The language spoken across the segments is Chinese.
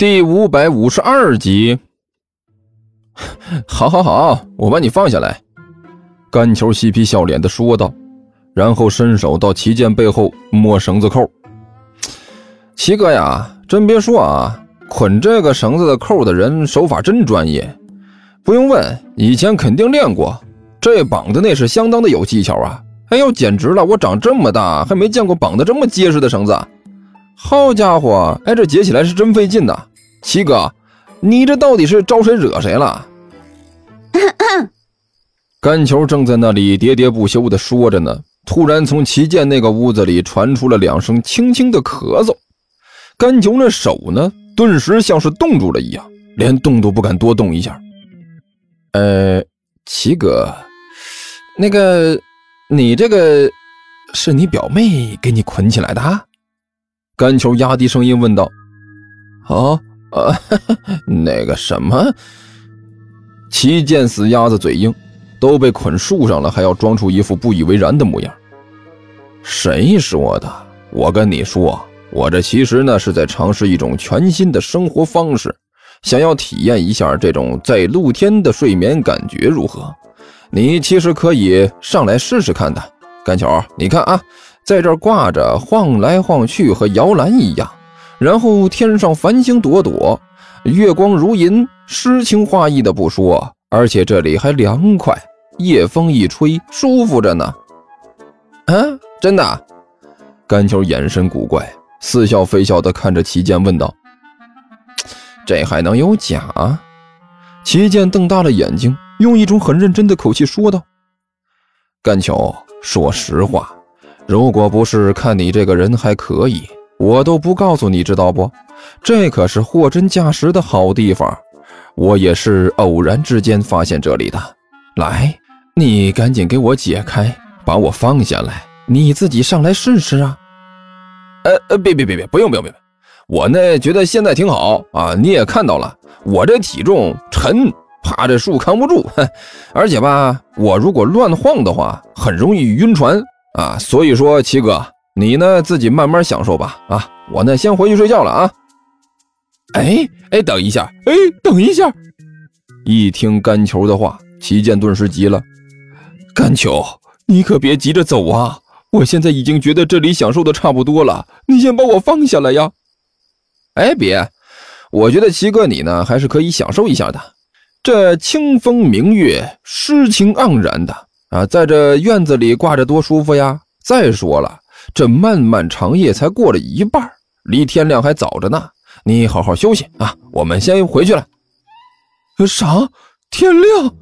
第五百五十二集。好，好，好，我把你放下来。甘球嬉皮笑脸的说道，然后伸手到齐剑背后摸绳子扣。齐哥呀，真别说啊，捆这个绳子的扣的人手法真专业，不用问，以前肯定练过。这绑的那是相当的有技巧啊！哎呦，简直了！我长这么大还没见过绑的这么结实的绳子。好家伙，哎，这解起来是真费劲呐！七哥，你这到底是招谁惹谁了？干球正在那里喋喋不休地说着呢，突然从齐剑那个屋子里传出了两声轻轻的咳嗽。干球那手呢，顿时像是冻住了一样，连动都不敢多动一下。呃，齐哥，那个，你这个是你表妹给你捆起来的？干球压低声音问道。啊。呃，那个什么，齐剑死鸭子嘴硬，都被捆树上了，还要装出一副不以为然的模样。谁说的？我跟你说，我这其实呢是在尝试一种全新的生活方式，想要体验一下这种在露天的睡眠感觉如何？你其实可以上来试试看的。甘球，你看啊，在这挂着晃来晃去，和摇篮一样。然后天上繁星朵朵，月光如银，诗情画意的不说，而且这里还凉快，夜风一吹，舒服着呢。啊，真的？甘球眼神古怪，似笑非笑的看着齐剑问道：“这还能有假？”齐剑瞪大了眼睛，用一种很认真的口气说道：“甘球，说实话，如果不是看你这个人还可以。”我都不告诉你，知道不？这可是货真价实的好地方，我也是偶然之间发现这里的。来，你赶紧给我解开，把我放下来，你自己上来试试啊！呃呃，别别别别，不用不用不用，我呢觉得现在挺好啊。你也看到了，我这体重沉，趴着树扛不住，而且吧，我如果乱晃的话，很容易晕船啊。所以说，七哥。你呢，自己慢慢享受吧。啊，我呢，先回去睡觉了啊。哎哎，等一下，哎，等一下！一听甘球的话，齐剑顿时急了。甘球，你可别急着走啊！我现在已经觉得这里享受的差不多了，你先把我放下来呀。哎，别，我觉得齐哥你呢，还是可以享受一下的。这清风明月，诗情盎然的啊，在这院子里挂着多舒服呀。再说了。这漫漫长夜才过了一半，离天亮还早着呢。你好好休息啊，我们先回去了。啥？天亮？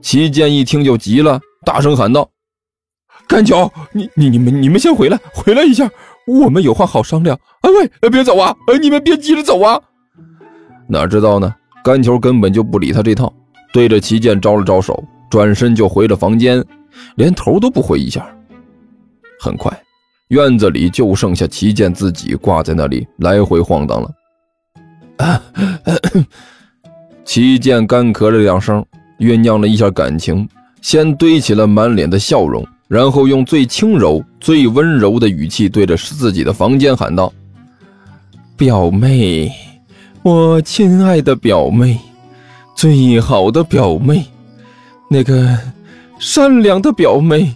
齐剑一听就急了，大声喊道：“甘球，你你你们你们先回来，回来一下，我们有话好商量。哎喂，别走啊！你们别急着走啊！”哪知道呢？甘球根本就不理他这套，对着齐剑招了招手，转身就回了房间，连头都不回一下。很快。院子里就剩下齐剑自己挂在那里来回晃荡了。齐剑干咳了两声，酝酿了一下感情，先堆起了满脸的笑容，然后用最轻柔、最温柔的语气对着自己的房间喊道：“表妹，我亲爱的表妹，最好的表妹，那个善良的表妹，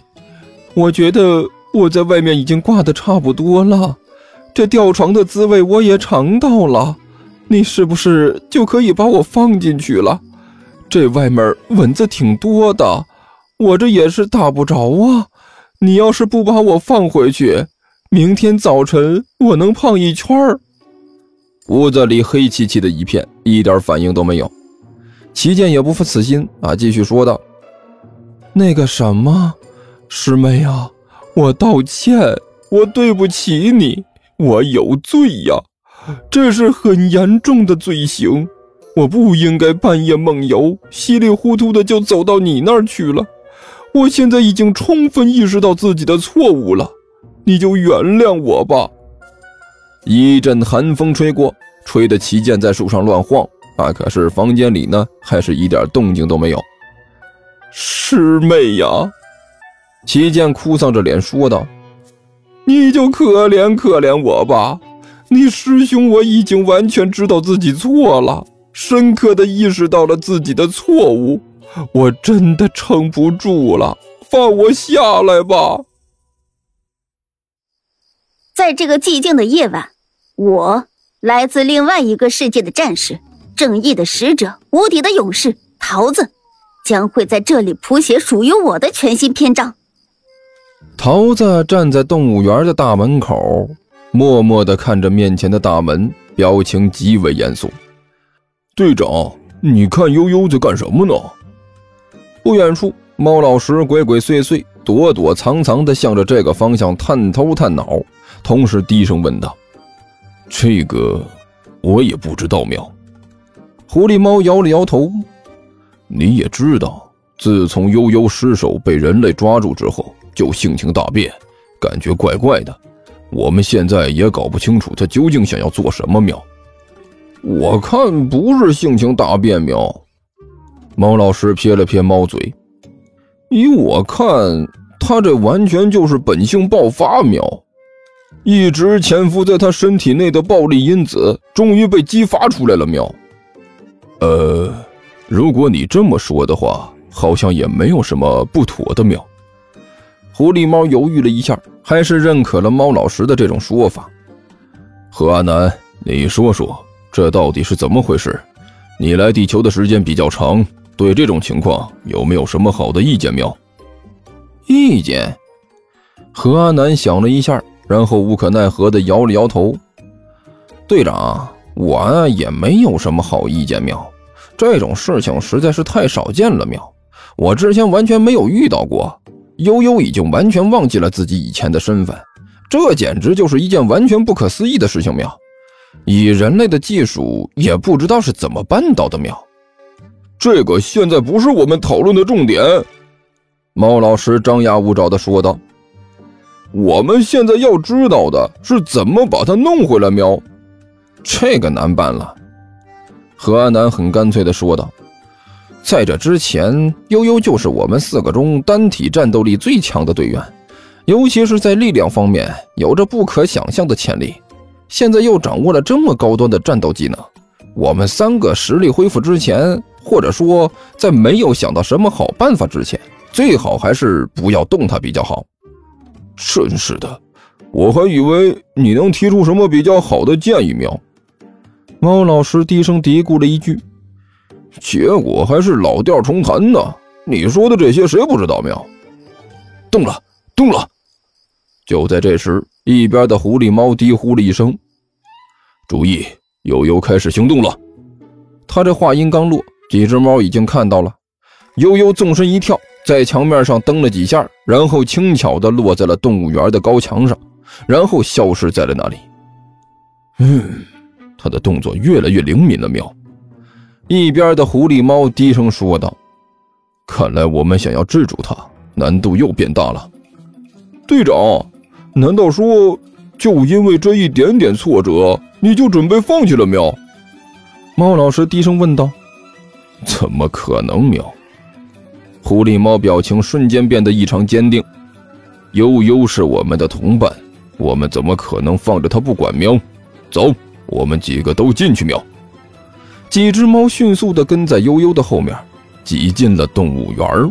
我觉得。”我在外面已经挂的差不多了，这吊床的滋味我也尝到了，你是不是就可以把我放进去了？这外面蚊子挺多的，我这也是打不着啊。你要是不把我放回去，明天早晨我能胖一圈儿。屋子里黑漆漆的一片，一点反应都没有。齐剑也不负此心啊，继续说道：“那个什么，师妹啊。”我道歉，我对不起你，我有罪呀，这是很严重的罪行，我不应该半夜梦游，稀里糊涂的就走到你那儿去了。我现在已经充分意识到自己的错误了，你就原谅我吧。一阵寒风吹过，吹得旗剑在树上乱晃啊，可是房间里呢，还是一点动静都没有。师妹呀。齐剑哭丧着脸说道：“你就可怜可怜我吧，你师兄我已经完全知道自己错了，深刻的意识到了自己的错误，我真的撑不住了，放我下来吧。在这个寂静的夜晚，我来自另外一个世界的战士，正义的使者，无敌的勇士桃子，将会在这里谱写属于我的全新篇章。桃子站在动物园的大门口。默默地看着面前的大门，表情极为严肃。队长，你看悠悠在干什么呢？不远处，猫老师鬼鬼祟祟、躲躲藏藏地向着这个方向探头探脑，同时低声问道：“这个我也不知道。”喵。狐狸猫摇了摇头：“你也知道，自从悠悠失手被人类抓住之后，就性情大变，感觉怪怪的。”我们现在也搞不清楚他究竟想要做什么。喵，我看不是性情大变。喵，猫老师撇了撇猫嘴，依我看，他这完全就是本性爆发。喵，一直潜伏在他身体内的暴力因子终于被激发出来了。喵，呃，如果你这么说的话，好像也没有什么不妥的。喵，狐狸猫犹豫了一下。还是认可了猫老师的这种说法。何阿南，你说说，这到底是怎么回事？你来地球的时间比较长，对这种情况有没有什么好的意见？喵，意见？何阿南想了一下，然后无可奈何地摇了摇头。队长，我也没有什么好意见。喵，这种事情实在是太少见了。喵，我之前完全没有遇到过。悠悠已经完全忘记了自己以前的身份，这简直就是一件完全不可思议的事情。喵，以人类的技术，也不知道是怎么办到的。喵，这个现在不是我们讨论的重点。猫老师张牙舞爪地说道：“我们现在要知道的是怎么把它弄回来。”喵，这个难办了。何安南很干脆地说道。在这之前，悠悠就是我们四个中单体战斗力最强的队员，尤其是在力量方面有着不可想象的潜力。现在又掌握了这么高端的战斗技能，我们三个实力恢复之前，或者说在没有想到什么好办法之前，最好还是不要动他比较好。真是的，我还以为你能提出什么比较好的建议。喵，猫老师低声嘀咕了一句。结果还是老调重弹呢。你说的这些谁不知道？喵，动了，动了！就在这时，一边的狐狸猫低呼了一声：“注意，悠悠开始行动了。”他这话音刚落，几只猫已经看到了悠悠纵身一跳，在墙面上蹬了几下，然后轻巧地落在了动物园的高墙上，然后消失在了那里。嗯，他的动作越来越灵敏了。喵。一边的狐狸猫低声说道：“看来我们想要制住它，难度又变大了。队长，难道说就因为这一点点挫折，你就准备放弃了？”喵，猫老师低声问道：“怎么可能？”喵，狐狸猫表情瞬间变得异常坚定：“悠悠是我们的同伴，我们怎么可能放着它不管？”喵，走，我们几个都进去。喵。几只猫迅速地跟在悠悠的后面，挤进了动物园儿。